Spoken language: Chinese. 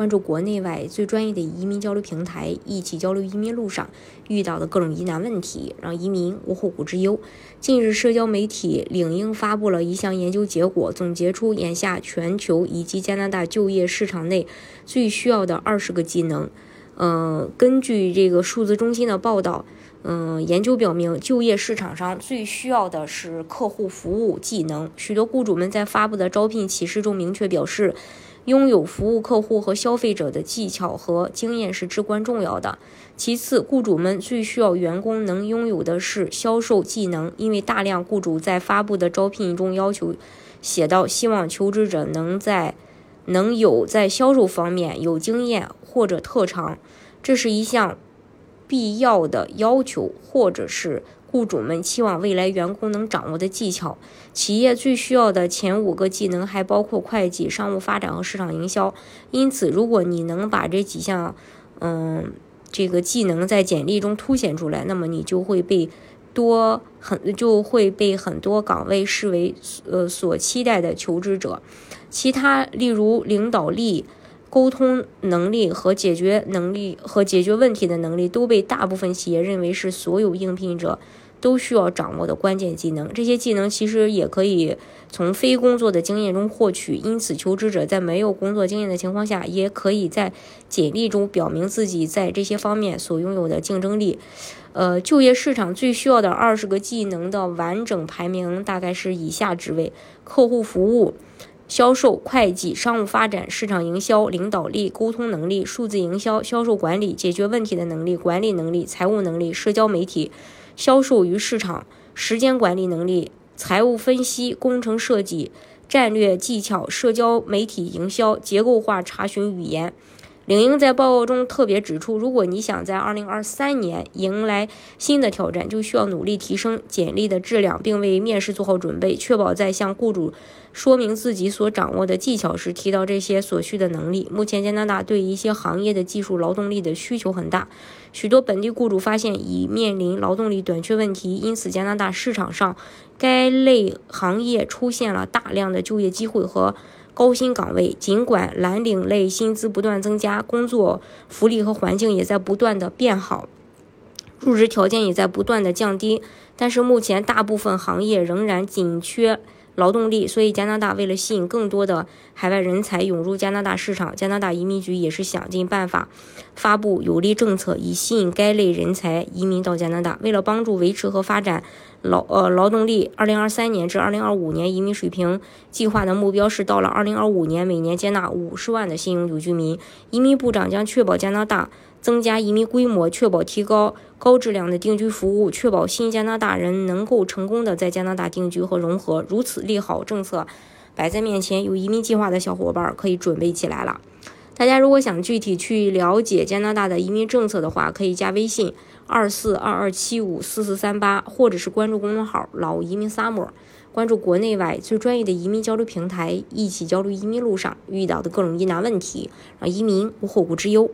关注国内外最专业的移民交流平台，一起交流移民路上遇到的各种疑难问题，让移民无后顾之忧。近日，社交媒体领英发布了一项研究结果，总结出眼下全球以及加拿大就业市场内最需要的二十个技能。嗯，根据这个数字中心的报道，嗯，研究表明，就业市场上最需要的是客户服务技能。许多雇主们在发布的招聘启事中明确表示。拥有服务客户和消费者的技巧和经验是至关重要的。其次，雇主们最需要员工能拥有的是销售技能，因为大量雇主在发布的招聘中要求写到，希望求职者能在能有在销售方面有经验或者特长，这是一项必要的要求，或者是。雇主们期望未来员工能掌握的技巧，企业最需要的前五个技能还包括会计、商务发展和市场营销。因此，如果你能把这几项，嗯，这个技能在简历中凸显出来，那么你就会被多很就会被很多岗位视为呃所期待的求职者。其他，例如领导力。沟通能力和解决能力和解决问题的能力都被大部分企业认为是所有应聘者都需要掌握的关键技能。这些技能其实也可以从非工作的经验中获取，因此求职者在没有工作经验的情况下，也可以在简历中表明自己在这些方面所拥有的竞争力。呃，就业市场最需要的二十个技能的完整排名大概是以下职位：客户服务。销售、会计、商务发展、市场营销、领导力、沟通能力、数字营销、销售管理、解决问题的能力、管理能力、财务能力、社交媒体、销售与市场、时间管理能力、财务分析、工程设计、战略技巧、社交媒体营销、结构化查询语言。领英在报告中特别指出，如果你想在2023年迎来新的挑战，就需要努力提升简历的质量，并为面试做好准备，确保在向雇主说明自己所掌握的技巧时提到这些所需的能力。目前，加拿大对一些行业的技术劳动力的需求很大，许多本地雇主发现已面临劳动力短缺问题，因此加拿大市场上该类行业出现了大量的就业机会和。高薪岗位，尽管蓝领类薪资不断增加，工作福利和环境也在不断的变好，入职条件也在不断的降低，但是目前大部分行业仍然紧缺。劳动力，所以加拿大为了吸引更多的海外人才涌入加拿大市场，加拿大移民局也是想尽办法发布有利政策，以吸引该类人才移民到加拿大。为了帮助维持和发展劳呃劳动力，二零二三年至二零二五年移民水平计划的目标是到了二零二五年每年接纳五十万的新永久居民。移民部长将确保加拿大。增加移民规模，确保提高高质量的定居服务，确保新加拿大人能够成功的在加拿大定居和融合。如此利好政策摆在面前，有移民计划的小伙伴可以准备起来了。大家如果想具体去了解加拿大的移民政策的话，可以加微信二四二二七五四四三八，或者是关注公众号“老移民 summer”，关注国内外最专业的移民交流平台，一起交流移民路上遇到的各种疑难问题，让移民无后顾之忧。